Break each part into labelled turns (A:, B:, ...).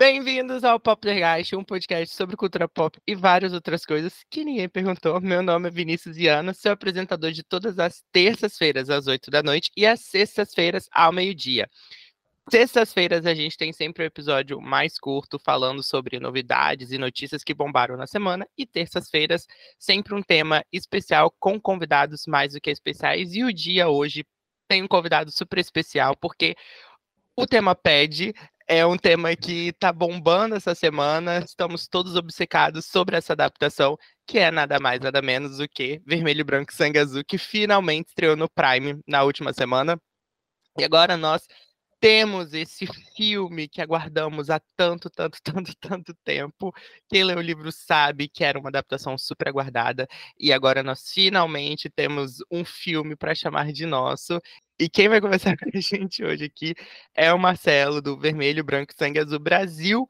A: Bem-vindos ao Poplergeist, um podcast sobre cultura pop e várias outras coisas que ninguém perguntou. Meu nome é Vinícius Viana, sou apresentador de todas as terças-feiras às 8 da noite e às sextas-feiras ao meio-dia. Sextas-feiras a gente tem sempre um episódio mais curto falando sobre novidades e notícias que bombaram na semana e terças-feiras sempre um tema especial com convidados mais do que especiais e o dia hoje tem um convidado super especial porque o tema pede, é um tema que tá bombando essa semana. Estamos todos obcecados sobre essa adaptação, que é nada mais, nada menos do que Vermelho, Branco e Sangue Azul, que finalmente estreou no Prime na última semana. E agora nós temos esse filme que aguardamos há tanto, tanto, tanto, tanto tempo. Quem leu o livro sabe que era uma adaptação super aguardada. E agora nós finalmente temos um filme para chamar de nosso. E quem vai conversar com a gente hoje aqui é o Marcelo, do Vermelho, Branco e Sangue Azul Brasil.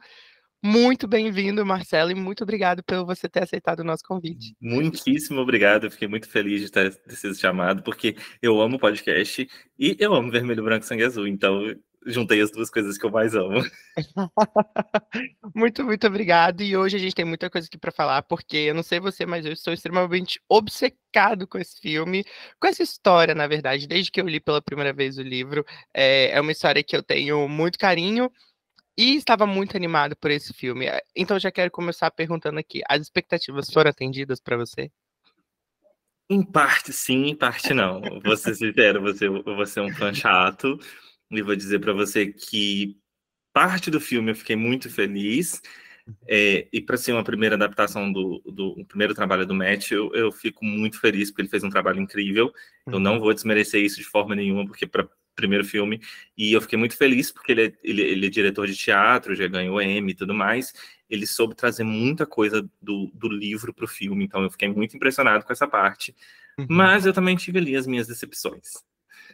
A: Muito bem-vindo, Marcelo, e muito obrigado por você ter aceitado o nosso convite.
B: Muitíssimo obrigado, eu fiquei muito feliz de ter, ter sido chamado, porque eu amo podcast e eu amo Vermelho, Branco e Sangue Azul, então juntei as duas coisas que eu mais amo.
A: muito, muito obrigado. E hoje a gente tem muita coisa aqui para falar, porque eu não sei você, mas eu estou extremamente obcecado com esse filme, com essa história, na verdade. Desde que eu li pela primeira vez o livro, é, é uma história que eu tenho muito carinho e estava muito animado por esse filme. Eh, então já quero começar perguntando aqui: as expectativas foram atendidas para você?
B: Em parte sim, em parte não. Vou ser sincero, você, você é um fã chato e vou dizer para você que parte do filme eu fiquei muito feliz. É, e para ser uma primeira adaptação do, do primeiro trabalho do Matt, eu, eu, fico muito feliz porque ele fez um trabalho incrível. Eu não uhum. vou desmerecer isso de forma nenhuma, porque para primeiro filme, e eu fiquei muito feliz porque ele é, ele, ele é diretor de teatro, já ganhou Emmy e tudo mais. Ele soube trazer muita coisa do, do livro para o filme, então eu fiquei muito impressionado com essa parte. Uhum. Mas eu também tive ali as minhas decepções.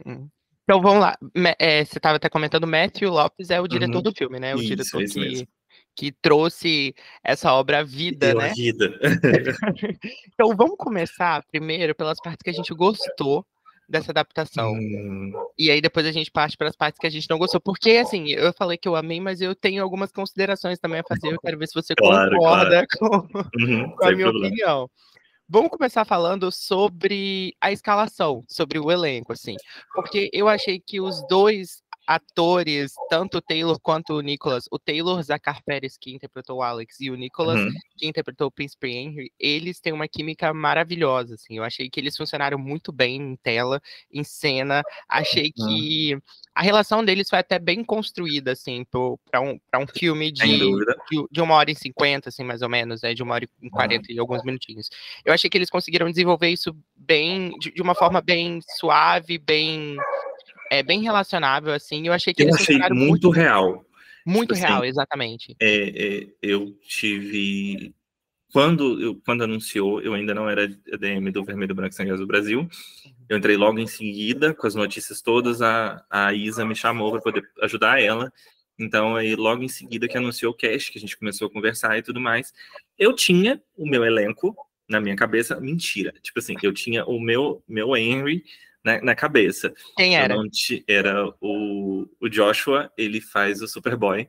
A: Uhum. Então vamos lá. É, você estava até comentando, Matthew Lopes é o diretor uhum. do filme, né? O isso, diretor isso que, que trouxe essa obra à vida, Deu né?
B: vida.
A: então vamos começar primeiro pelas partes que a gente gostou dessa adaptação. Hum. E aí depois a gente parte para as partes que a gente não gostou. Porque, assim, eu falei que eu amei, mas eu tenho algumas considerações também a fazer. Eu quero ver se você claro, concorda claro. com, uhum, com a minha problema. opinião. Vamos começar falando sobre a escalação, sobre o elenco, assim. Porque eu achei que os dois atores, tanto o Taylor quanto o Nicholas, o Taylor Zacar Pérez, que interpretou o Alex, e o Nicholas, uhum. que interpretou o Prince Henry, eles têm uma química maravilhosa, assim, eu achei que eles funcionaram muito bem em tela, em cena, achei uhum. que a relação deles foi até bem construída, assim, para um, um filme de, de, de, uma hora e cinquenta, assim, mais ou menos, né, de uma hora e quarenta uhum. e alguns minutinhos. Eu achei que eles conseguiram desenvolver isso bem, de, de uma forma bem suave, bem é bem relacionável, assim. Eu achei que
B: eu eles achei muito, muito real.
A: Muito tipo real, assim, exatamente.
B: É, é, eu tive. Quando, eu, quando anunciou, eu ainda não era DM do Vermelho Branco Sangue Azul Brasil. Uhum. Eu entrei logo em seguida, com as notícias todas. A, a Isa me chamou para poder ajudar ela. Então, aí, logo em seguida que anunciou o cast, que a gente começou a conversar e tudo mais, eu tinha o meu elenco na minha cabeça. Mentira. Tipo assim, eu tinha o meu, meu Henry, na, na cabeça.
A: Quem era?
B: Era o, o Joshua, ele faz o Superboy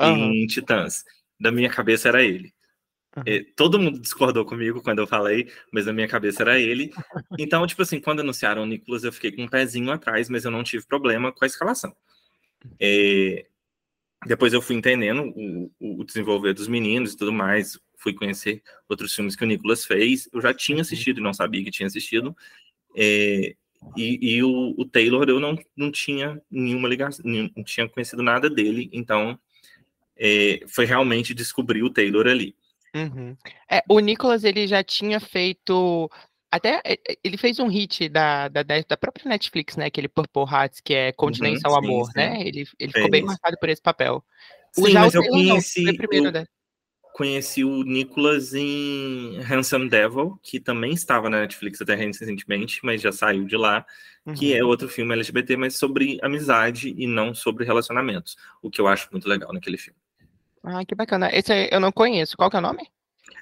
B: uhum. em Titãs. Da minha cabeça era ele. Uhum. E, todo mundo discordou comigo quando eu falei, mas na minha cabeça era ele. Então, tipo assim, quando anunciaram o Nicolas, eu fiquei com um pezinho atrás, mas eu não tive problema com a escalação. É, depois eu fui entendendo o, o, desenvolver dos meninos e tudo mais, fui conhecer outros filmes que o Nicolas fez. Eu já tinha uhum. assistido e não sabia que tinha assistido. É, e, e o, o, Taylor eu não, não tinha nenhuma ligação, não tinha conhecido nada dele, então é, foi realmente descobrir o Taylor ali.
A: Uhum. É, o Nicholas ele já tinha feito até é, é, ele fez um hit da, da, da própria Netflix, né? Aquele Purple Hearts, que é Continência uhum, ao Amor, sim. né? Ele, ele ficou bem marcado por esse papel.
B: O sim, mas eu conheci. Não, eu, né? Conheci o Nicholas em Handsome Devil, que também estava na Netflix até recentemente, mas já saiu de lá, uhum. que é outro filme LGBT, mas sobre amizade e não sobre relacionamentos, o que eu acho muito legal naquele filme.
A: Ah, que bacana. Esse eu não conheço. Qual que é o nome?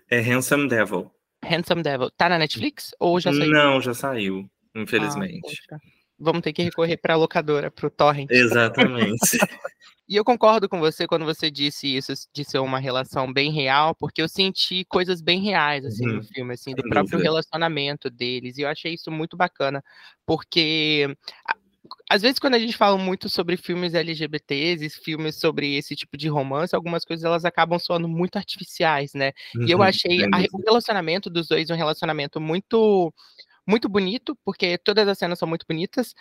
B: É Handsome Devil.
A: Handsome Devil. Tá na Netflix ou já saiu?
B: Não, já saiu, infelizmente.
A: Ah, Vamos ter que recorrer para a locadora, para o torrent.
B: Exatamente.
A: E eu concordo com você quando você disse isso, de ser uma relação bem real, porque eu senti coisas bem reais, assim, uhum. no filme, assim, do próprio relacionamento deles, e eu achei isso muito bacana, porque às vezes quando a gente fala muito sobre filmes LGBTs e filmes sobre esse tipo de romance, algumas coisas elas acabam soando muito artificiais, né? Uhum, e eu uhum, achei a, o relacionamento dos dois um relacionamento muito muito bonito, porque todas as cenas são muito bonitas,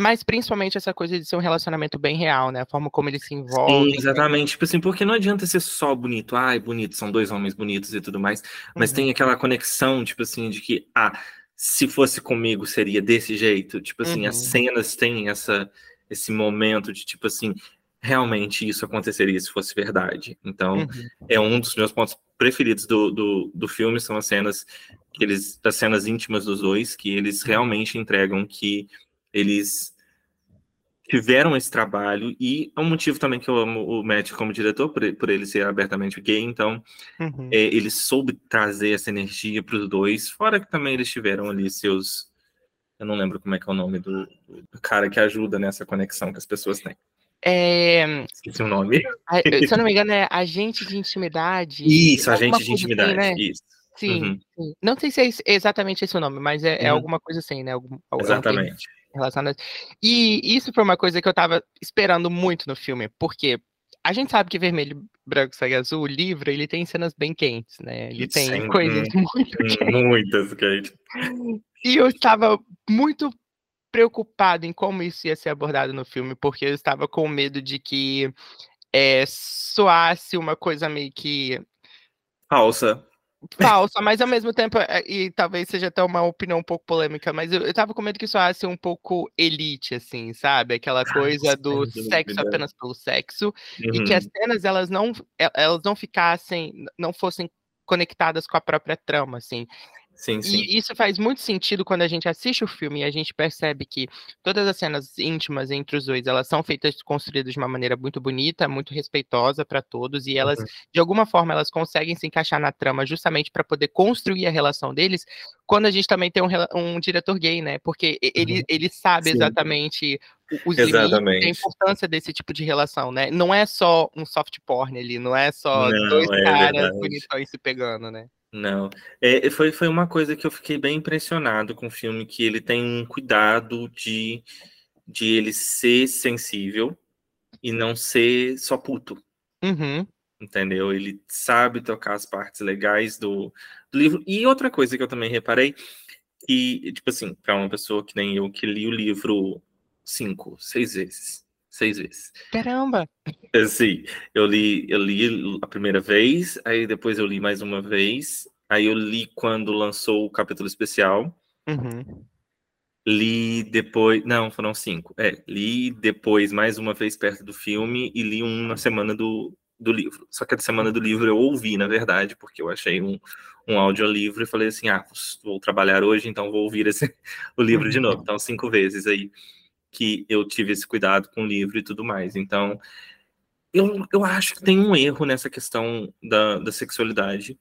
A: mas principalmente essa coisa de ser um relacionamento bem real, né? A forma como eles se envolvem.
B: Sim, exatamente. Tipo assim, porque não adianta ser só bonito. Ai, bonito, são dois homens bonitos e tudo mais. Mas uhum. tem aquela conexão, tipo assim, de que, ah, se fosse comigo seria desse jeito. Tipo assim, uhum. as cenas têm essa, esse momento de, tipo assim, realmente isso aconteceria se fosse verdade. Então, uhum. é um dos meus pontos preferidos do, do, do filme, são as cenas eles, as cenas íntimas dos dois, que eles realmente entregam que eles tiveram esse trabalho e é um motivo também que eu amo o Matt como diretor por, por ele ser abertamente gay então uhum. é, ele soube trazer essa energia para os dois fora que também eles tiveram ali seus eu não lembro como é que é o nome do, do cara que ajuda nessa conexão que as pessoas têm
A: é...
B: Esqueci o nome.
A: Se eu não me engano, é agente de intimidade.
B: Isso, agente de intimidade. Assim, né? Isso.
A: Sim, uhum. sim, Não sei se é exatamente esse o nome, mas é, é uhum. alguma coisa assim, né? Algum,
B: Exatamente
A: relacionadas. E isso foi uma coisa que eu tava esperando muito no filme, porque a gente sabe que Vermelho, Branco, Sangue Azul, o livro, ele tem cenas bem quentes, né? Ele tem Sim, coisas hum, muito
B: quentes. Muitas quentes.
A: E eu estava muito preocupado em como isso ia ser abordado no filme, porque eu estava com medo de que é, soasse uma coisa meio que
B: falsa
A: falsa, mas ao mesmo tempo, eh, e talvez seja até uma opinião um pouco polêmica, mas eu, eu tava com medo que isso fosse um pouco elite, assim, sabe? Aquela coisa do sexo apenas pelo sexo, uhum. e que as uhum. cenas, elas não, elas não ficassem, não fossem conectadas com a própria trama, assim.
B: Sim, sim.
A: E isso faz muito sentido quando a gente assiste o filme e a gente percebe que todas as cenas íntimas entre os dois, elas são feitas, construídas de uma maneira muito bonita, muito respeitosa para todos, e elas, uhum. de alguma forma, elas conseguem se encaixar na trama justamente para poder construir a relação deles, quando a gente também tem um, um diretor gay, né? Porque ele, uhum. ele sabe sim. exatamente os Exatamente. limites, a importância desse tipo de relação, né? Não é só um soft porn ali, não é só não, dois é caras bonitões se pegando, né?
B: Não, é, foi, foi uma coisa que eu fiquei bem impressionado com o filme, que ele tem um cuidado de, de ele ser sensível e não ser só puto.
A: Uhum.
B: Entendeu? Ele sabe tocar as partes legais do, do livro. E outra coisa que eu também reparei, que, tipo assim, para uma pessoa que nem eu, que li o livro cinco, seis vezes seis vezes.
A: Caramba!
B: Sim, eu li, eu li a primeira vez, aí depois eu li mais uma vez, aí eu li quando lançou o capítulo especial.
A: Uhum.
B: Li depois, não, foram cinco. É, li depois mais uma vez perto do filme e li um na semana do, do livro. Só que a semana do livro eu ouvi, na verdade, porque eu achei um, um audiolivro e falei assim: ah, vou trabalhar hoje, então vou ouvir esse, o livro de novo. Então, cinco vezes aí que eu tive esse cuidado com o livro e tudo mais. Então, eu, eu acho que tem um erro nessa questão da, da sexualidade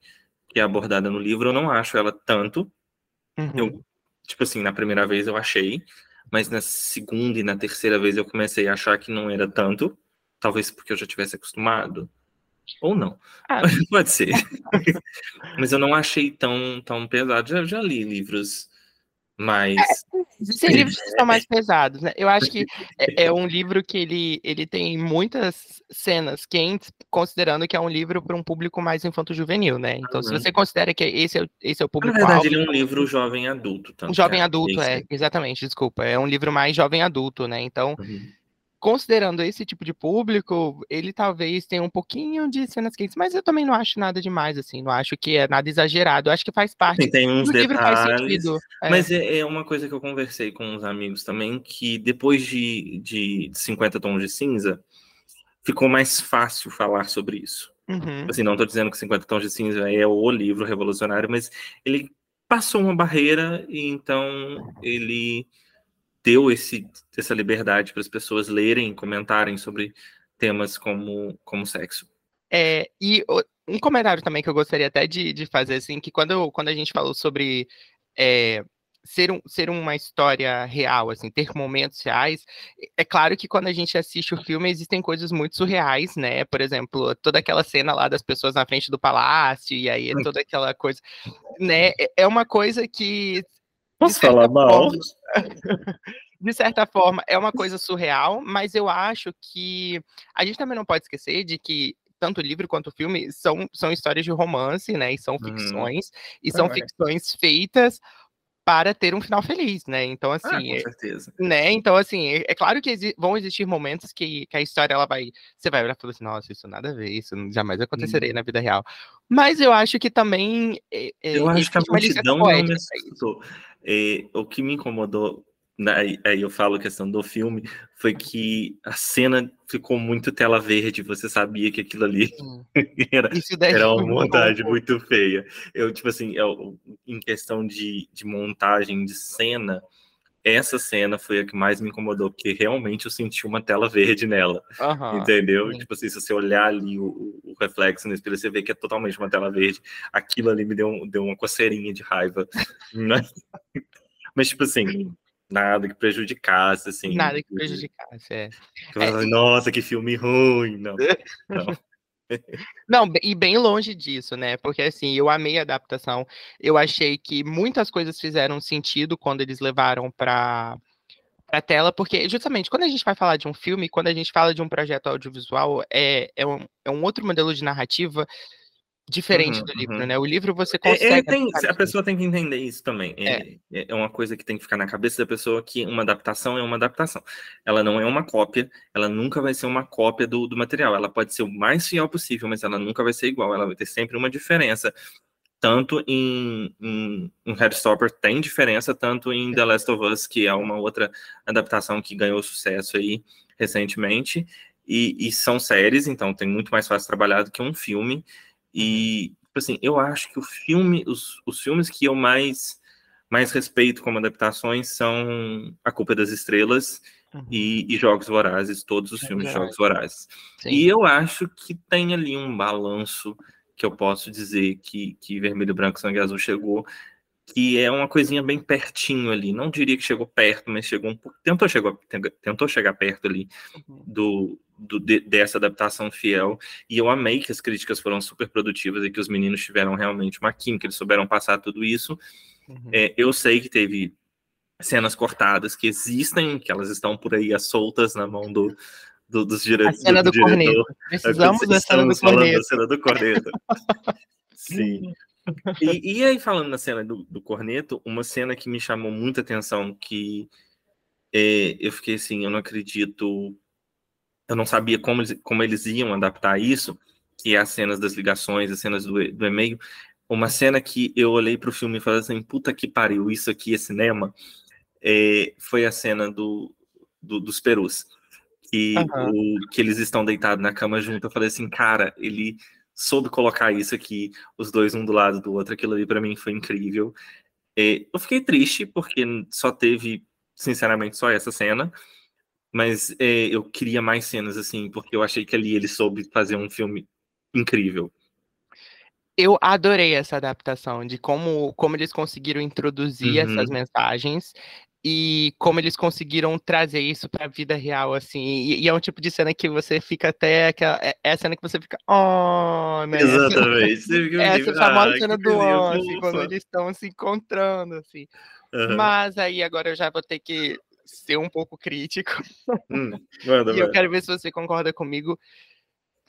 B: que é abordada no livro. Eu não acho ela tanto. Uhum. Eu, tipo assim, na primeira vez eu achei, mas na segunda e na terceira vez eu comecei a achar que não era tanto. Talvez porque eu já tivesse acostumado. Ou não. Ah. Pode ser. mas eu não achei tão, tão pesado. Já, já li livros mais. É,
A: existem livros que são mais pesados, né? Eu acho que é, é, um livro que ele, ele tem muitas cenas quentes, considerando que é um livro para um público mais infanto-juvenil, né? Então, uhum. se você considera que esse é, esse é o público.
B: Na verdade, ele é um livro jovem adulto também.
A: Um jovem adulto, é, exatamente, desculpa. É um livro mais jovem adulto, né? Então. Uhum considerando esse tipo de público, ele talvez tenha um pouquinho de cenas quentes, mas eu também não acho nada demais, assim, não acho que é nada exagerado, eu acho que faz parte.
B: Tem, tem uns detalhes, é. mas é, é, uma coisa que eu conversei com uns amigos também, que depois de, de 50 tons de cinza, ficou mais fácil falar sobre isso.
A: Uhum.
B: Assim, não estou dizendo que 50 tons de cinza é o livro revolucionário, mas ele passou uma barreira e então ele deu esse, essa liberdade para as pessoas lerem, comentarem sobre temas como, como sexo.
A: É, e um comentário também que eu gostaria até de, de fazer, assim, que quando, quando a gente falou sobre é, ser, um, ser uma história real, assim, ter momentos reais. É claro que quando a gente assiste o filme, existem coisas muito surreais, né? Por exemplo, toda aquela cena lá das pessoas na frente do palácio, e aí toda aquela coisa, né? É, é uma coisa que.
B: Posso falar mal?
A: Forma, de certa forma, é uma coisa surreal, mas eu acho que a gente também não pode esquecer de que tanto o livro quanto o filme são, são histórias de romance, né? E são uhum. ficções, uhum. e são é. ficções feitas para ter um final feliz, né? Então, assim. Ah,
B: com é, certeza.
A: Né? Então, assim, é, é claro que exi vão existir momentos que, que, a história ela vai. Você vai olhar e falar assim, nossa, isso nada a ver, isso jamais aconteceria hum. na vida real. Mas eu acho que também.
B: É, eu acho que a multidão não me assustou. o que me incomodou aí, aí eu falo a questão do filme, foi que a cena ficou muito tela verde, você sabia que aquilo ali era, era uma montagem muito feia. Eu, tipo assim, eu, em questão de, de montagem de cena, essa cena foi a que mais me incomodou, porque realmente eu senti uma tela verde nela, uhum, entendeu? Sim. Tipo assim, se você olhar ali o, o, reflexo no espelho, você vê que é totalmente uma tela verde. Aquilo ali me deu, deu uma coceirinha de raiva. Né? Mas, tipo assim, nada que prejudicasse, assim.
A: Nada que prejudicasse, é.
B: é. Nossa, que filme ruim, não. não.
A: Não, e bem longe disso, né? Porque assim, eu amei a adaptação. Eu achei que muitas coisas fizeram sentido quando eles levaram para a tela, porque justamente quando a gente vai falar de um filme, quando a gente fala de um projeto audiovisual, é, é, um, é um outro modelo de narrativa diferente uhum, do livro, uhum. né? O livro você é, consegue.
B: Tem, a pessoa tem que entender isso também. É. é. é. uma coisa que tem que ficar na cabeça da pessoa que uma adaptação é uma adaptação. Ela não é uma cópia, ela nunca vai ser uma cópia do, do material. Ela pode ser o mais fiel possível, mas ela nunca vai ser igual. Ela vai ter sempre uma diferença. Tanto em, em, em Headstopper tem diferença, tanto em The Last of Us, que é uma outra adaptação que ganhou sucesso aí recentemente. E, e são séries, então tem muito mais fácil trabalhar do que um filme. E, tipo assim, eu acho que o filme, os, os filmes que eu mais, mais respeito como adaptações são A Culpa das Estrelas uhum. e, e, Jogos Vorazes, todos os é filmes de Jogos Vorazes. Sim. E eu acho que tem ali um balanço que eu posso dizer que, que Vermelho, Branco, Sangue Azul chegou, que é uma coisinha bem pertinho ali. Não diria que chegou perto, mas chegou um pouco. Tentou, chegou, tentou chegar perto ali uhum. do, do, de, dessa adaptação fiel. E eu amei que as críticas foram super produtivas e que os meninos tiveram realmente uma química, eles souberam passar tudo isso. Uhum. É, eu sei que teve cenas cortadas que existem, que elas estão por aí soltas na mão do, do, dos diretores.
A: A cena do, do corneto. Precisamos da cena do corneto. da
B: cena do corneto. Sim. E, e, aí, falando na cena do, do corneto, uma cena que me chamou muita atenção, que é, eu fiquei assim, eu não acredito eu não sabia como eles, como eles iam adaptar isso, que é as cenas das ligações, as cenas do, do e-mail. Uma cena que eu olhei para o filme e falei assim, puta que pariu, isso aqui é cinema, é, foi a cena do, do dos perus. Que, uhum. o, que eles estão deitados na cama junto. Eu falei assim, cara, ele soube colocar isso aqui, os dois um do lado do outro. Aquilo ali para mim foi incrível. É, eu fiquei triste porque só teve, sinceramente, só essa cena. Mas é, eu queria mais cenas, assim, porque eu achei que ali ele soube fazer um filme incrível.
A: Eu adorei essa adaptação de como, como eles conseguiram introduzir uhum. essas mensagens e como eles conseguiram trazer isso para a vida real, assim. E, e, é um tipo de cena que você fica até. Aquela, é, é a cena que você fica. Oh,
B: né? Exatamente.
A: Essa famosa ah, cena do oh, assim, quando eles estão se encontrando, assim. Uhum. Mas aí agora eu já vou ter que ser um pouco crítico. Hum, manda, e eu quero ver se você concorda comigo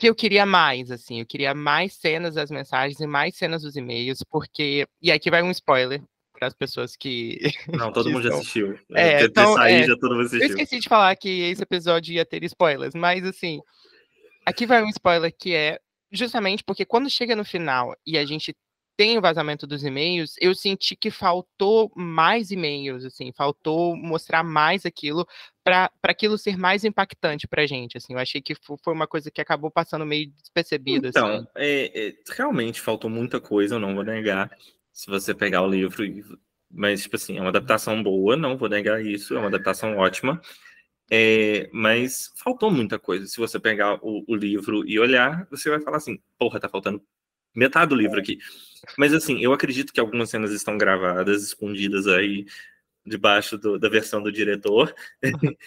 A: que eu queria mais, assim, eu queria mais cenas das mensagens e mais cenas dos e-mails, porque. E aqui vai um spoiler para as pessoas que.
B: Não, todo que mundo já assistiu. É, então, sair, é, já todo mundo assistiu.
A: Eu esqueci de falar que esse episódio ia ter spoilers, mas assim. Aqui vai um spoiler que é justamente porque quando chega no final e a gente tem o vazamento dos e-mails, eu senti que faltou mais e-mails, assim, faltou mostrar mais aquilo para aquilo ser mais impactante para a gente, assim, eu achei que foi uma coisa que acabou passando meio despercebida.
B: Então, assim. é, é, realmente faltou muita coisa, eu não vou negar, se você pegar o livro, mas, tipo assim, é uma adaptação boa, não vou negar isso, é uma adaptação ótima, é, mas faltou muita coisa. Se você pegar o, o, livro e olhar, você vai falar assim, porra, tá faltando metade do livro aqui. Mas assim, eu acredito que algumas cenas estão gravadas, escondidas aí debaixo do, da versão do diretor.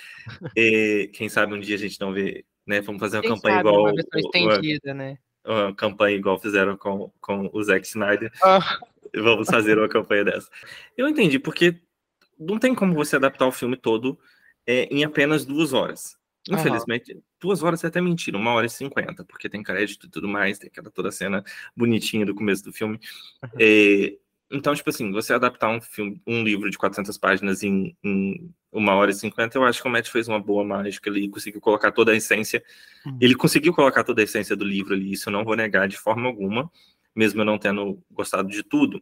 B: e, quem sabe um dia a gente não vê, né? Vamos fazer uma quem campanha sabe, igual. Uma versão
A: estendida, uma, né?
B: Uma campanha igual fizeram com, com o Zack Snyder. Oh. Vamos fazer uma campanha dessa. Eu entendi, porque não tem como você adaptar o filme todo é, em apenas duas horas. Infelizmente, uhum. duas horas é até mentira, uma hora e cinquenta, porque tem crédito e tudo mais, tem aquela toda cena bonitinha do começo do filme. Uhum. É, então, tipo assim, você adaptar um filme, um livro de 400 páginas em, em uma hora e cinquenta, eu acho que o Matt fez uma boa mágica ali, conseguiu colocar toda a essência. Uhum. Ele conseguiu colocar toda a essência do livro ali, isso eu não vou negar de forma alguma, mesmo eu não tendo gostado de tudo.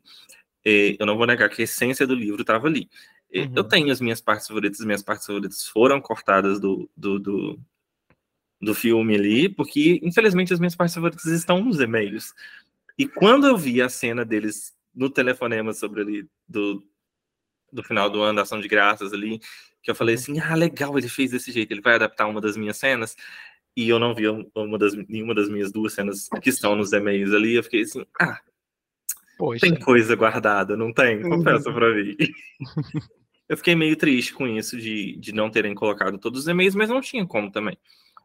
B: É, eu não vou negar que a essência do livro estava ali. Uhum. Eu tenho as minhas partes favoritas, as minhas partes favoritas foram cortadas do, do, do, do filme ali, porque infelizmente as minhas partes favoritas estão nos e-mails. E quando eu vi a cena deles no telefonema sobre ali do, do final do ano, da ação de graças ali, que eu falei uhum. assim, ah, legal, ele fez desse jeito, ele vai adaptar uma das minhas cenas, e eu não vi uma das, nenhuma das minhas duas cenas que estão nos e-mails ali, eu fiquei assim, ah, Poxa. tem coisa guardada, não tem? Confessa uhum. pra mim. Eu fiquei meio triste com isso de, de não terem colocado todos os e-mails, mas não tinha como também.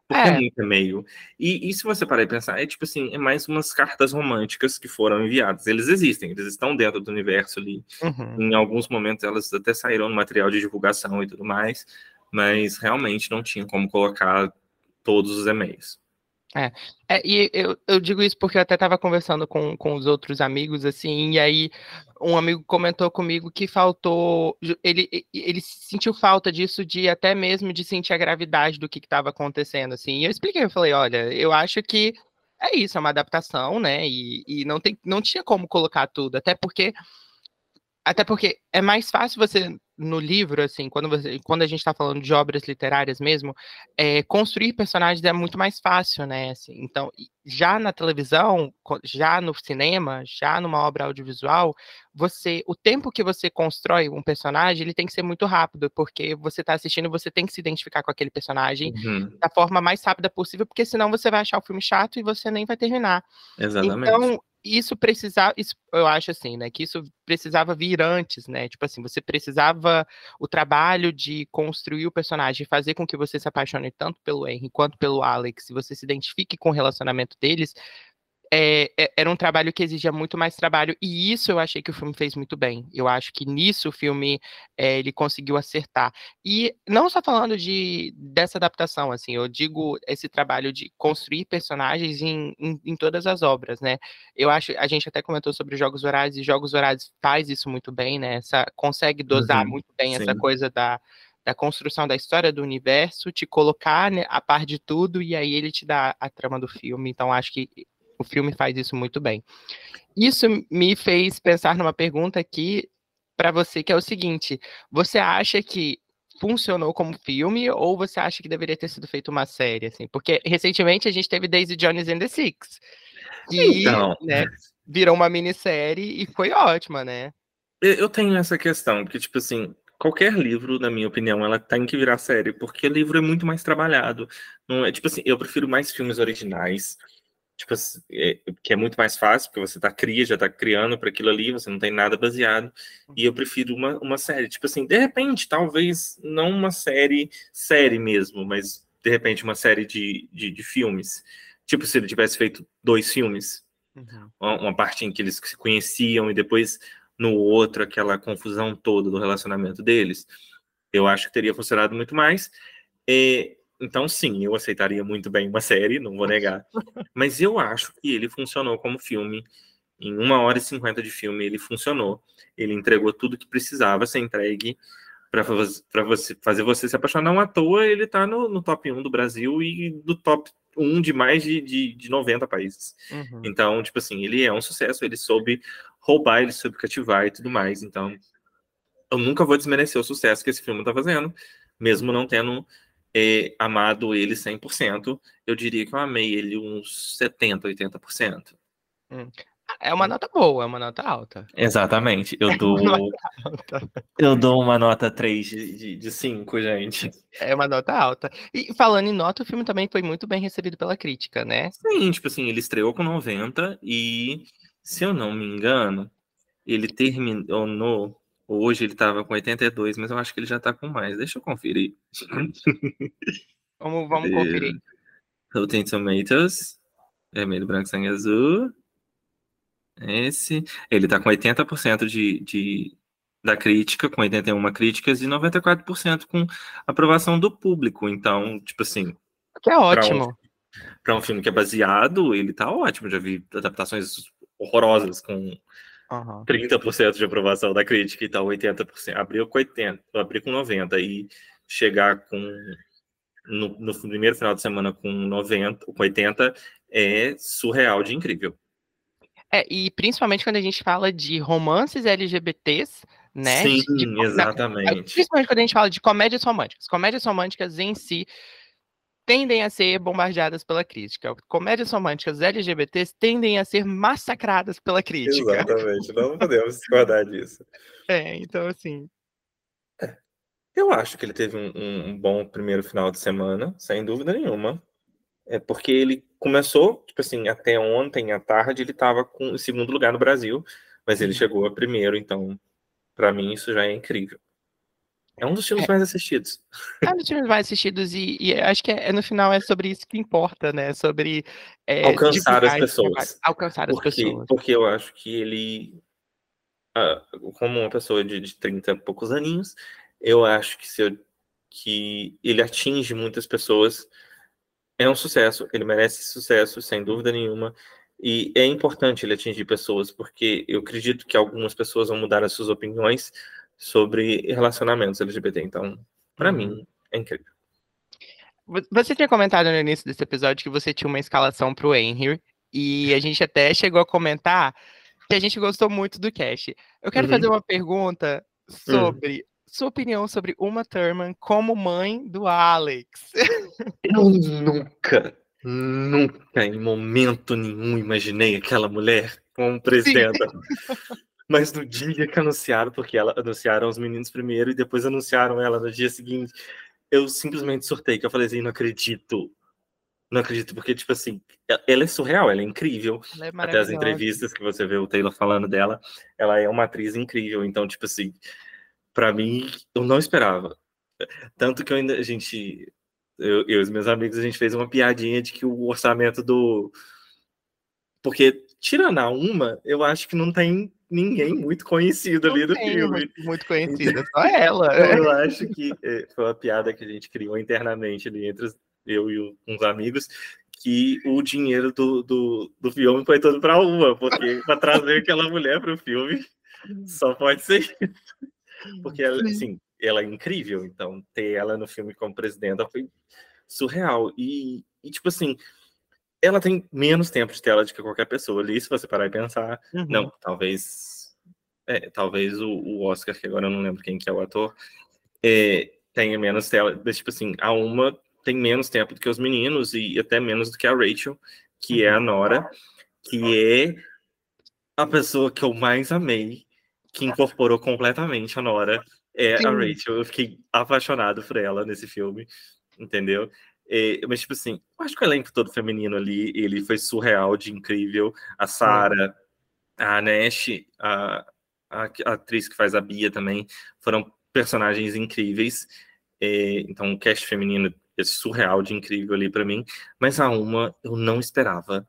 B: Porque é, é muito e-mail. E, e se você parar e pensar, é tipo assim, é mais umas cartas românticas que foram enviadas. Eles existem, eles estão dentro do universo ali. Uhum. Em alguns momentos elas até saíram no material de divulgação e tudo mais, mas realmente não tinha como colocar todos os e-mails.
A: É, é, e eu, eu digo isso porque eu até estava conversando com, com os outros amigos, assim, e aí um amigo comentou comigo que faltou, ele, ele sentiu falta disso, de até mesmo de sentir a gravidade do que estava acontecendo, assim, e eu expliquei, eu falei, olha, eu acho que é isso, é uma adaptação, né, e, e não, tem, não tinha como colocar tudo, até porque até porque é mais fácil você, no livro, assim, quando, você, quando a gente está falando de obras literárias mesmo, é, construir personagens é muito mais fácil, né? Assim, então, já na televisão, já no cinema, já numa obra audiovisual, você, o tempo que você constrói um personagem, ele tem que ser muito rápido, porque você está assistindo, você tem que se identificar com aquele personagem uhum. da forma mais rápida possível, porque senão você vai achar o filme chato e você nem vai terminar.
B: Exatamente.
A: Então, isso precisava, isso, eu acho assim, né, que isso precisava vir antes, né, tipo assim, você precisava o trabalho de construir o personagem, fazer com que você se apaixone tanto pelo Henry quanto pelo Alex, e você se identifique com o relacionamento deles, é, era um trabalho que exigia muito mais trabalho, e isso eu achei que o filme fez muito bem. Eu acho que nisso o filme é, ele conseguiu acertar. E não só falando de, dessa adaptação, assim, eu digo esse trabalho de construir personagens em, em, em todas as obras, né? Eu acho, a gente até comentou sobre Jogos Horários, e Jogos Horários faz isso muito bem, né? Essa, consegue dosar uhum, muito bem sim. essa coisa da, da construção da história do universo, te colocar né, a par de tudo, e aí ele te dá a trama do filme. Então, acho que o filme faz isso muito bem. Isso me fez pensar numa pergunta aqui para você, que é o seguinte: você acha que funcionou como filme ou você acha que deveria ter sido feito uma série, assim? Porque recentemente a gente teve Daisy Jones and the Six, que então... né, virou uma minissérie e foi ótima, né?
B: Eu tenho essa questão, porque, tipo assim, qualquer livro, na minha opinião, ela tem que virar série, porque livro é muito mais trabalhado. Não é, tipo assim, eu prefiro mais filmes originais tipo, é, que é muito mais fácil, porque você tá cria, já tá criando para aquilo ali, você não tem nada baseado, e eu prefiro uma, uma série, tipo assim, de repente, talvez não uma série, série mesmo, mas de repente uma série de, de, de filmes, tipo se ele tivesse feito dois filmes, uhum. uma, uma parte em que eles se conheciam e depois no outro aquela confusão toda do relacionamento deles, eu acho que teria funcionado muito mais, é, então, sim, eu aceitaria muito bem uma série, não vou negar. Mas eu acho que ele funcionou como filme. Em uma hora e cinquenta de filme, ele funcionou. Ele entregou tudo que precisava ser entregue para você fazer você se apaixonar. Não à toa, ele está no, no, top 1 do Brasil e do top 1 de mais de, de, de 90 países. Uhum. Então, tipo assim, ele é um sucesso, ele soube roubar, ele soube cativar e tudo mais. Então, eu nunca vou desmerecer o sucesso que esse filme está fazendo, mesmo não tendo é, amado ele 100%, eu diria que eu amei ele uns 70%, 80%.
A: Hum. É uma nota boa, é uma nota alta.
B: Exatamente. Eu é dou. Eu dou uma nota 3 de 5, gente.
A: É uma nota alta. E falando em nota, o filme também foi muito bem recebido pela crítica, né?
B: Sim, tipo assim, ele estreou com 90 e, se eu não me engano, ele terminou. Hoje ele tava com 82, mas eu acho que ele já tá com mais. Deixa eu conferir.
A: Vamos, vamos conferir.
B: Rotten Tomatoes. Vermelho, branco, sangue azul. Esse. Ele tá com 80% de, de, da crítica, com 81 críticas, e 94% com aprovação do público. Então, tipo assim.
A: Que é ótimo.
B: Para um, um, filme que é baseado, ele tá ótimo. Já vi adaptações horrorosas com uhum. 30% de aprovação da crítica e tal, 80%. Abriu com 80%, abriu com 90% e chegar com. No, no primeiro final de semana com 90, com 80 é surreal de incrível.
A: É, e principalmente quando a gente fala de romances LGBTs, né?
B: Sim,
A: de,
B: exatamente.
A: principalmente quando a gente fala de comédias românticas. Comédias românticas em si tendem a ser bombardeadas pela crítica. Comédias românticas LGBTs tendem a ser massacradas pela crítica.
B: Exatamente, não podemos discordar disso.
A: É, então assim.
B: É. Eu acho que ele teve um, um, bom primeiro final de semana, sem dúvida nenhuma. É porque ele começou, tipo assim, até ontem à tarde ele estava com o segundo lugar no Brasil, mas ele chegou a primeiro, então para mim isso já é incrível. É um dos filmes é, mais assistidos.
A: É um dos filmes mais assistidos e, e acho que é, no final é sobre isso que importa, né? Sobre
B: é, alcançar as pessoas.
A: Alcançar
B: porque,
A: as pessoas.
B: Porque eu acho que ele, uh, como uma pessoa de, de 30 e poucos aninhos, eu acho que, se eu, que ele atinge muitas pessoas é um sucesso, ele merece sucesso, sem dúvida nenhuma. E é importante ele atingir pessoas, porque eu acredito que algumas pessoas vão mudar as suas opiniões sobre relacionamentos LGBT. Então, para uhum. mim, é incrível.
A: Você tinha comentado no início desse episódio que você tinha uma escalação para o Henry, e a gente até chegou a comentar que a gente gostou muito do cast. Eu quero uhum. fazer uma pergunta sobre sua opinião sobre Uma Thurman como mãe do Alex.
B: Eu nunca, nunca, em momento nenhum, imaginei aquela mulher como presidenta. Mas no dia que anunciaram, porque ela anunciaram os meninos primeiro e depois anunciaram ela no dia seguinte, eu simplesmente surtei, que eu falei assim, não acredito. Não acredito, porque, tipo assim, ela é surreal, ela é incrível. Ela é Até as entrevistas que você vê o Taylor falando dela, ela é uma atriz incrível. Então, tipo assim, para mim, eu não esperava. Tanto que eu ainda, a gente, eu, eu e os meus amigos, a gente fez uma piadinha de que o orçamento do. Porque, tirando a uma, eu acho que não tem ninguém muito conhecido ali do filme.
A: Muito conhecida, só ela.
B: Eu acho que é, foi uma piada que a gente criou internamente ali entre eu e uns amigos, que o dinheiro do, do, do filme foi todo para uma, porque para trazer aquela mulher para o filme só pode ser isso. Porque ela, assim, ela é incrível, então ter ela no filme como presidenta foi surreal. E, e tipo assim, ela tem menos tempo de tela do que qualquer pessoa ali, se você parar e pensar. Uhum. Não, talvez. É, talvez o, o, Oscar, que agora eu não lembro quem que é o ator, é, tenha menos tela. Mas, tipo assim, a uma tem menos tempo do que os meninos e até menos do que a Rachel, que é a uhum. Nora, que é a pessoa que eu mais amei que incorporou completamente a Nora é Sim. a Rachel. Eu fiquei apaixonado por ela nesse filme, entendeu? É, mas, tipo assim, eu acho que o elenco todo feminino ali, ele foi surreal de incrível. A Sarah, a Nash, a, a, a, atriz que faz a Bia também, foram personagens incríveis. É, então, o cast feminino é surreal de incrível ali para mim. Mas a uma eu não esperava.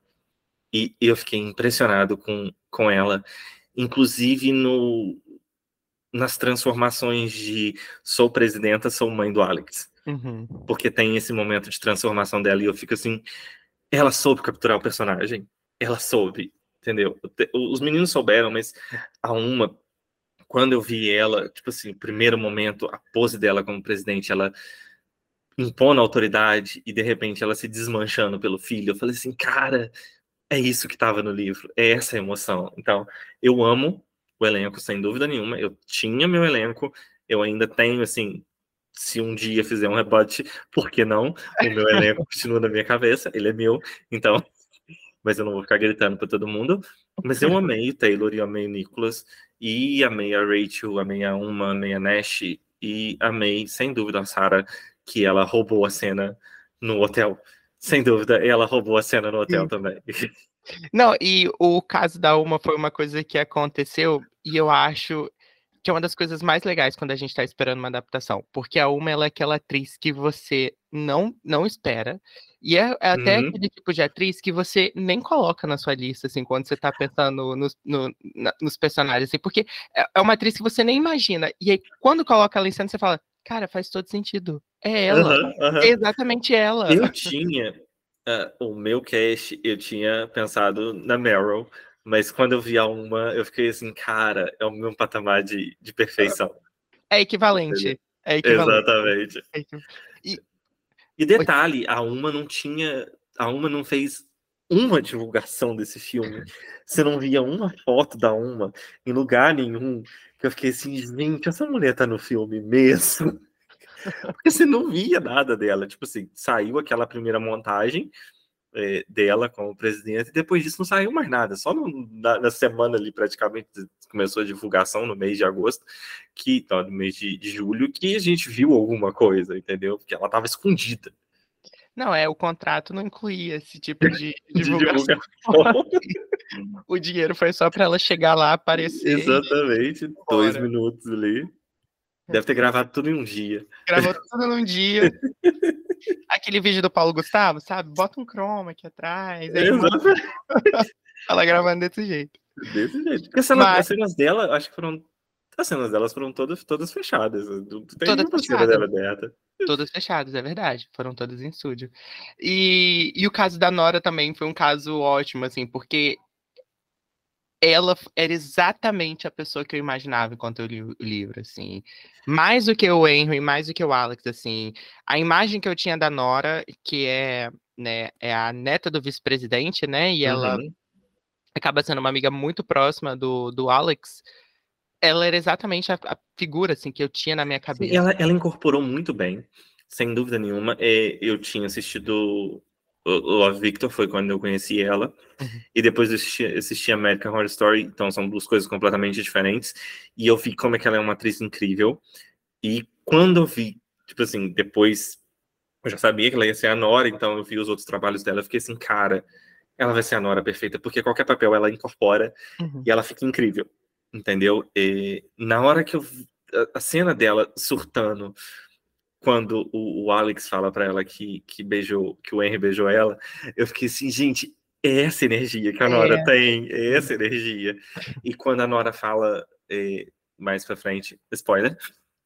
B: E eu fiquei impressionado com, com ela inclusive no, nas transformações de sou presidenta, sou mãe do Alex. Uhum. Porque tem esse momento de transformação dela e eu fico assim, ela soube capturar o personagem. Ela soube, entendeu? Os meninos souberam, mas a uma, quando eu vi ela, tipo assim, primeiro momento, a pose dela como presidente, ela impondo autoridade e de repente ela se desmanchando pelo filho, eu falei assim, cara, é isso que estava no livro, é essa emoção. Então, eu amo o elenco, sem dúvida nenhuma. Eu tinha meu elenco, eu ainda tenho, assim, se um dia fizer um rebote, por que não? O meu elenco continua na minha cabeça, ele é meu, então. Mas eu não vou ficar gritando para todo mundo. Mas eu amei o Taylor e amei o Nicholas. E amei a Rachel, amei a Uma, amei a Nash. E amei, sem dúvida, a Sarah, que ela roubou a cena no hotel. Sem dúvida, ela roubou a cena no hotel Sim. também.
A: Não, e o caso da Uma foi uma coisa que aconteceu, e eu acho que é uma das coisas mais legais quando a gente está esperando uma adaptação, porque a Uma ela é aquela atriz que você não não espera, e é, é até uhum. aquele tipo de atriz que você nem coloca na sua lista, assim, quando você está pensando nos, no, na, nos personagens, assim, porque é, é uma atriz que você nem imagina, e aí quando coloca ela em cena, você fala, cara, faz todo sentido, é ela, uhum, uhum. é exatamente ela.
B: Eu tinha, uh, o meu cast, eu tinha pensado na Meryl, mas quando eu vi a uma, eu fiquei assim, cara, é o meu patamar de, de perfeição.
A: É equivalente. É equivalente.
B: Exatamente. É e, e detalhe, a uma não tinha. A uma não fez uma divulgação desse filme. Você não via uma foto da uma em lugar nenhum. Que eu fiquei assim, gente, essa mulher tá no filme mesmo. Porque você não via nada dela. Tipo assim, saiu aquela primeira montagem é, dela como presidente, e depois disso não saiu mais nada, só no, na, na, semana ali praticamente começou a divulgação no mês de agosto, que não, no mês de, de julho, que a gente viu alguma coisa, entendeu? Porque ela estava escondida.
A: Não, é, o contrato não incluía esse tipo de, divulgação. o dinheiro foi só para ela chegar lá, aparecer.
B: Exatamente, dois minutos ali. Deve ter gravado tudo em um dia.
A: Gravou tudo num dia. Aquele vídeo do Paulo Gustavo, sabe? Bota um chroma aqui atrás. Aí Ela gravando desse jeito.
B: Desse jeito. Porque cena, Mas... as cenas dela, acho que foram. As cenas delas foram todas, todas fechadas. Tem todas fechadas. Dela aberta.
A: Todas fechadas, é verdade. Foram todas em estúdio. E, e o caso da Nora também foi um caso ótimo, assim, porque ela era exatamente a pessoa que eu imaginava enquanto eu li o livro, assim. Mais do que o Henry, mais do que o Alex, assim. A imagem que eu tinha da Nora, que é, né, é a neta do vice-presidente, né, e ela uhum. acaba sendo uma amiga muito próxima do, do Alex, ela era exatamente a, a figura, assim, que eu tinha na minha cabeça.
B: Ela, ela incorporou muito bem, sem dúvida nenhuma. É, eu tinha assistido Love Victor foi quando eu conheci ela. Uhum. E depois eu assisti, assisti American Horror Story. Então são duas coisas completamente diferentes. E eu vi como é que ela é uma atriz incrível. E quando eu vi, tipo assim, depois eu já sabia que ela ia ser a Nora, então eu vi os outros trabalhos dela, eu fiquei assim, cara, ela vai ser a Nora perfeita, porque qualquer papel ela incorpora uhum. e ela fica incrível, entendeu? E na hora que eu a cena dela surtando quando o, o Alex fala para ela que, que beijou, que o Henry beijou ela, eu fiquei assim, gente, é essa energia que a Nora é. tem, é essa energia. E quando a Nora fala é, mais para frente, spoiler,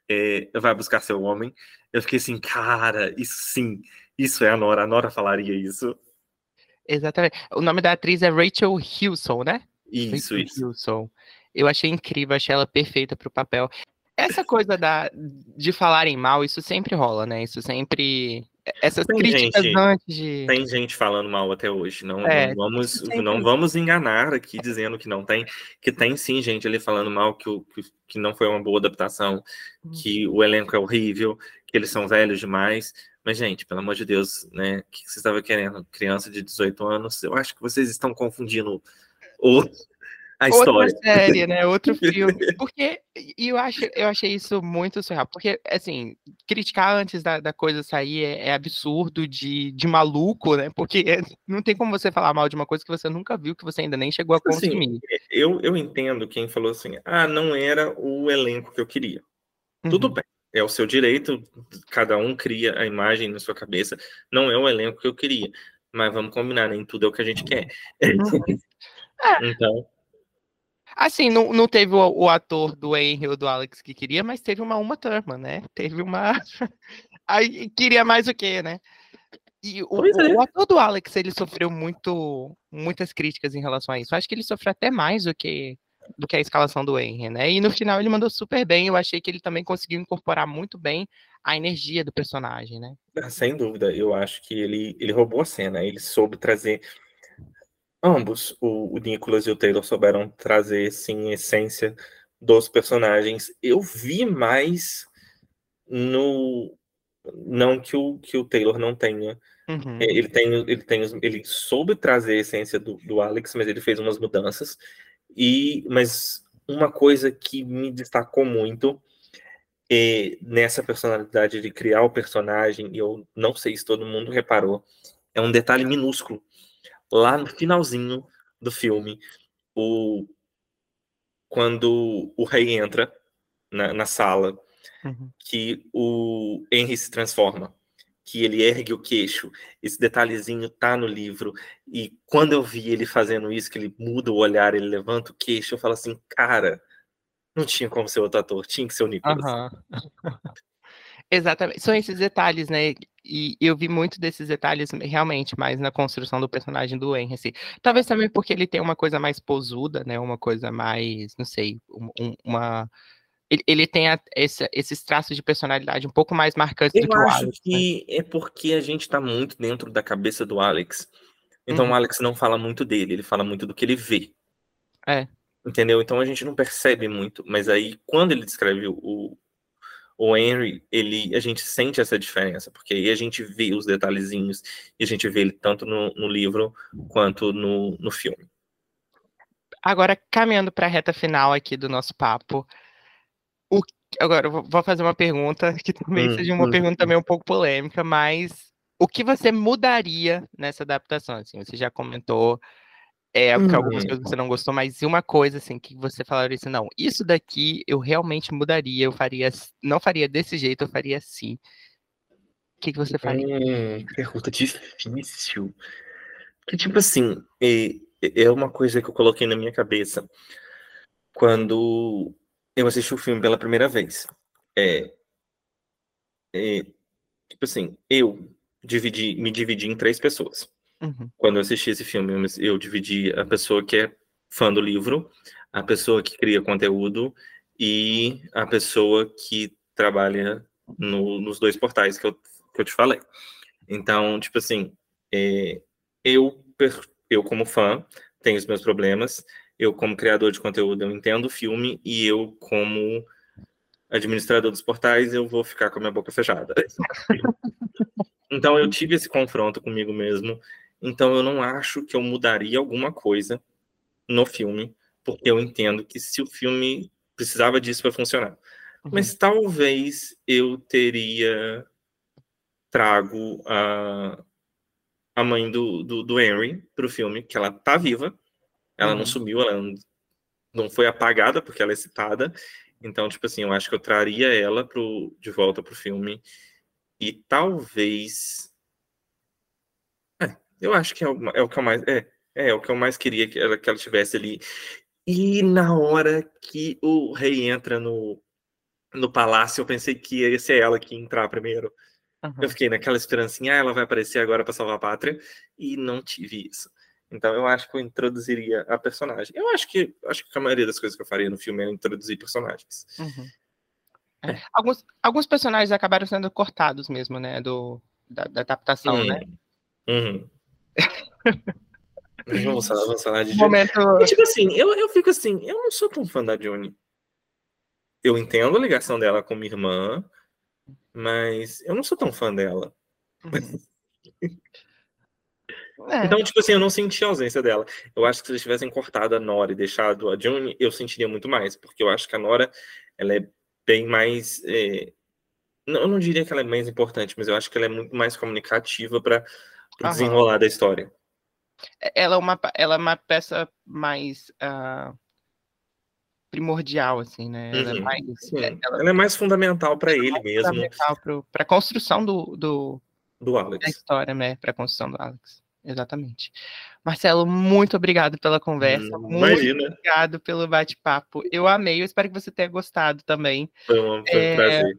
B: é, vai buscar seu homem, eu fiquei assim, cara, isso sim, isso é a Nora, a Nora falaria isso.
A: Exatamente. O nome da atriz é Rachel Hilson, né?
B: Isso, Rachel isso.
A: Hilson. Eu achei incrível, achei ela perfeita para o papel. Essa coisa da, de falarem mal, isso sempre rola, né? Isso sempre. Essas tem críticas
B: gente,
A: antes de.
B: Tem gente falando mal até hoje. Não, é, não vamos, não vamos enganar aqui dizendo que não tem. Que tem sim gente ali falando mal que, o, que, que não foi uma boa adaptação, hum. que o elenco é horrível, que eles são velhos demais. Mas, gente, pelo amor de Deus, né? O que você estava querendo? Criança de 18 anos? Eu acho que vocês estão confundindo o, a história.
A: Outra série, né? Outro filme. Porque, e eu, acho, eu achei isso muito surreal. Porque, assim, criticar antes da, da coisa sair é, é, absurdo de, de maluco, né? Porque não tem como você falar mal de uma coisa que você nunca viu, que você ainda nem chegou a assim, consumir.
B: Assim, eu, eu entendo quem falou assim, ah, não era o elenco que eu queria. Uhum. Tudo bem. É o seu direito, cada um cria a imagem na sua cabeça. Não é o elenco que eu queria. Mas vamos combinar, nem tudo é o que a gente quer. Uhum. É. então,
A: Assim, não, não teve o, o, ator do Henry ou do Alex que queria, mas teve uma Uma Thurman, né? Teve uma. Aí queria mais o quê, né? E o, é. o, ator do Alex, ele sofreu muito, muitas críticas em relação a isso. Acho que ele sofreu até mais do que, do que a escalação do Henry, né? E no final ele mandou super bem. Eu achei que ele também conseguiu incorporar muito bem a energia do personagem, né?
B: Ah, sem dúvida, eu acho que ele, ele roubou a cena, ele soube trazer ambos, o, o Nicholas e o Taylor, souberam trazer, sim, essência dos personagens. Eu vi mais no. Não que o, que o Taylor não tenha Uhum. É, ele tem, ele tem, ele soube trazer a essência do, do Alex, mas ele fez umas mudanças. E, mas uma coisa que me destacou muito é, nessa personalidade de criar o personagem, e eu não sei se todo mundo reparou, é um detalhe minúsculo. Lá no finalzinho do filme, o, quando o rei entra na, na sala, uhum. que o Henry se transforma que ele ergue o queixo. Esse detalhezinho tá no livro. E quando eu vi ele fazendo isso, que ele muda o olhar, ele levanta o queixo, eu falo assim, cara, não tinha como ser outro ator, tinha que ser o Nicolas. Uhum.
A: Exatamente. São esses detalhes, né? E eu vi muito desses detalhes realmente mais na construção do personagem do Henry. Assim. Talvez também porque ele tem uma coisa mais posuda, né? Uma coisa mais, não sei, um, uma ele, ele tem a, esse, esses traços de personalidade um pouco mais marcantes
B: eu
A: do que o
B: Alex. Eu acho que né? é porque a gente está muito dentro da cabeça do Alex. Então uhum. o Alex não fala muito dele, ele fala muito do que ele vê.
A: É.
B: Entendeu? Então a gente não percebe muito. Mas aí, quando ele descreve o, o Henry, ele, a gente sente essa diferença, porque aí a gente vê os detalhezinhos e a gente vê ele tanto no, no livro quanto no, no filme.
A: Agora, caminhando para a reta final aqui do nosso papo, o, agora, eu vou fazer uma pergunta que também hum, seja uma hum, pergunta também um pouco polêmica, mas o que você mudaria nessa adaptação? Assim, você já comentou é, hum. algumas coisas você não gostou, mas uma coisa assim que você falaria assim, não, isso daqui eu realmente mudaria, eu faria, não faria desse jeito, eu faria assim. O que, que você faria?
B: Hum, pergunta difícil. Que tipo assim, é, é uma coisa que eu coloquei na minha cabeça quando eu assisti o filme pela primeira vez. É, é, tipo assim, eu dividi, me dividi em três pessoas. Uhum. Quando eu assisti esse filme, eu dividi a pessoa que é fã do livro, a pessoa que cria conteúdo e a pessoa que trabalha no, nos dois portais que eu, que eu te falei. Então, tipo assim, é, eu, eu como fã, tenho os meus problemas, eu como criador de conteúdo, eu entendo o filme e eu como administrador dos portais, eu vou ficar com a minha boca fechada. então eu tive esse confronto comigo mesmo. Então eu não acho que eu mudaria alguma coisa no filme, porque eu entendo que se o filme precisava disso para funcionar. Uhum. Mas talvez eu teria trago a, a mãe do, do, do Henry para o filme, que ela tá viva, ela uhum. não sumiu, ela não foi apagada porque ela é citada. Então, tipo assim, eu acho que eu traria ela pro, de volta pro filme. E talvez. É, eu acho que é o, é o que eu mais. É, é, o que eu mais queria que ela, que ela tivesse ali. E na hora que o rei entra no, no palácio, eu pensei que ia ser ela que ia entrar primeiro. Uhum. Eu fiquei naquela esperancinha, ah, ela vai aparecer agora para salvar a pátria, e não tive isso. Então eu acho que eu introduziria a personagem. Eu acho que acho que a maioria das coisas que eu faria no filme é introduzir personagens.
A: Uhum. É. Alguns, alguns personagens acabaram sendo cortados mesmo, né? Do, da, da adaptação, uhum. né?
B: Uhum. Vamos falar, Momento... E, tipo assim, eu, eu fico assim, eu não sou tão fã da Johnny. Eu entendo a ligação dela com minha irmã, mas eu não sou tão fã dela. Uhum. É. Então, tipo assim, eu não senti a ausência dela. Eu acho que se eles tivessem cortado a Nora e deixado a June, eu sentiria muito mais, porque eu acho que a Nora, ela é bem mais. É... Eu não diria que ela é mais importante, mas eu acho que ela é muito mais comunicativa para o desenrolar da história.
A: É, ela é uma, ela é uma peça mais uh, primordial, assim, né? Ela, é, uhum, mais,
B: ela, ela, é mais fundamental para ele mesmo. Fundamental
A: para a construção do, do,
B: do Alex.
A: da história, né? Para a construção do Alex. Exatamente. Marcelo, muito obrigado pela conversa. Hum, muito imagina. obrigado pelo bate-papo. Eu amei, eu espero que você tenha gostado também.
B: Foi um, foi um é... prazer.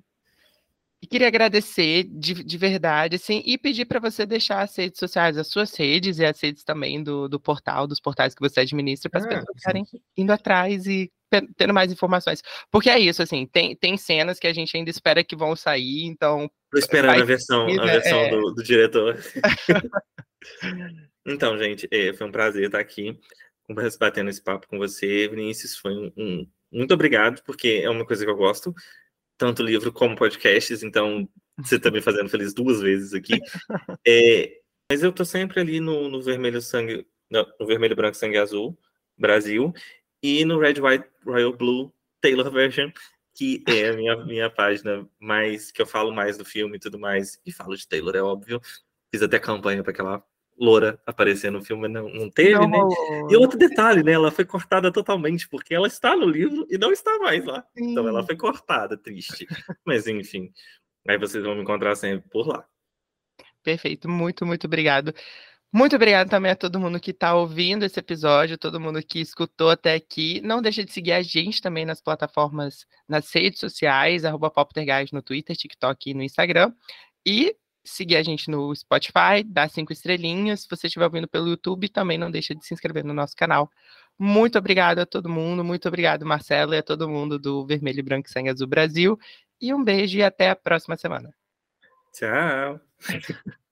A: E queria agradecer de, de verdade, assim, e pedir para você deixar as redes sociais, as suas redes e as redes também do, do portal, dos portais que você administra, para as ah, pessoas estarem indo atrás e tendo mais informações. Porque é isso, assim, tem, tem cenas que a gente ainda espera que vão sair, então.
B: Tô esperando a versão, a versão é... do, do diretor. Então, gente, é, foi um prazer estar aqui batendo esse papo com você, Vinícius. Foi um, um, muito obrigado, porque é uma coisa que eu gosto, tanto livro como podcasts. Então, Você tá me fazendo feliz duas vezes aqui. É, mas eu tô sempre ali no, no vermelho sangue, no, no vermelho branco sangue azul, Brasil, e no Red White Royal Blue Taylor version, que é a minha, minha página mais que eu falo mais do filme e tudo mais. E falo de Taylor, é óbvio. Fiz até campanha para aquela loura aparecer no filme, não, não teve, não, né? E outro detalhe, né? Ela foi cortada totalmente, porque ela está no livro e não está mais lá. Sim. Então ela foi cortada, triste. Mas enfim, aí vocês vão me encontrar sempre por lá.
A: Perfeito, muito, muito obrigado. Muito obrigado também a todo mundo que está ouvindo esse episódio, todo mundo que escutou até aqui. Não deixa de seguir a gente também nas plataformas, nas redes sociais, arroba no Twitter, TikTok e no Instagram. E seguir a gente no Spotify, dar cinco estrelinhas. Se você estiver ouvindo pelo YouTube, também não deixa de se inscrever no nosso canal. Muito obrigado a todo mundo, muito obrigado, Marcelo, e a todo mundo do Vermelho, Branco e Sangue Azul Brasil. E um beijo e até a próxima semana.
B: Tchau.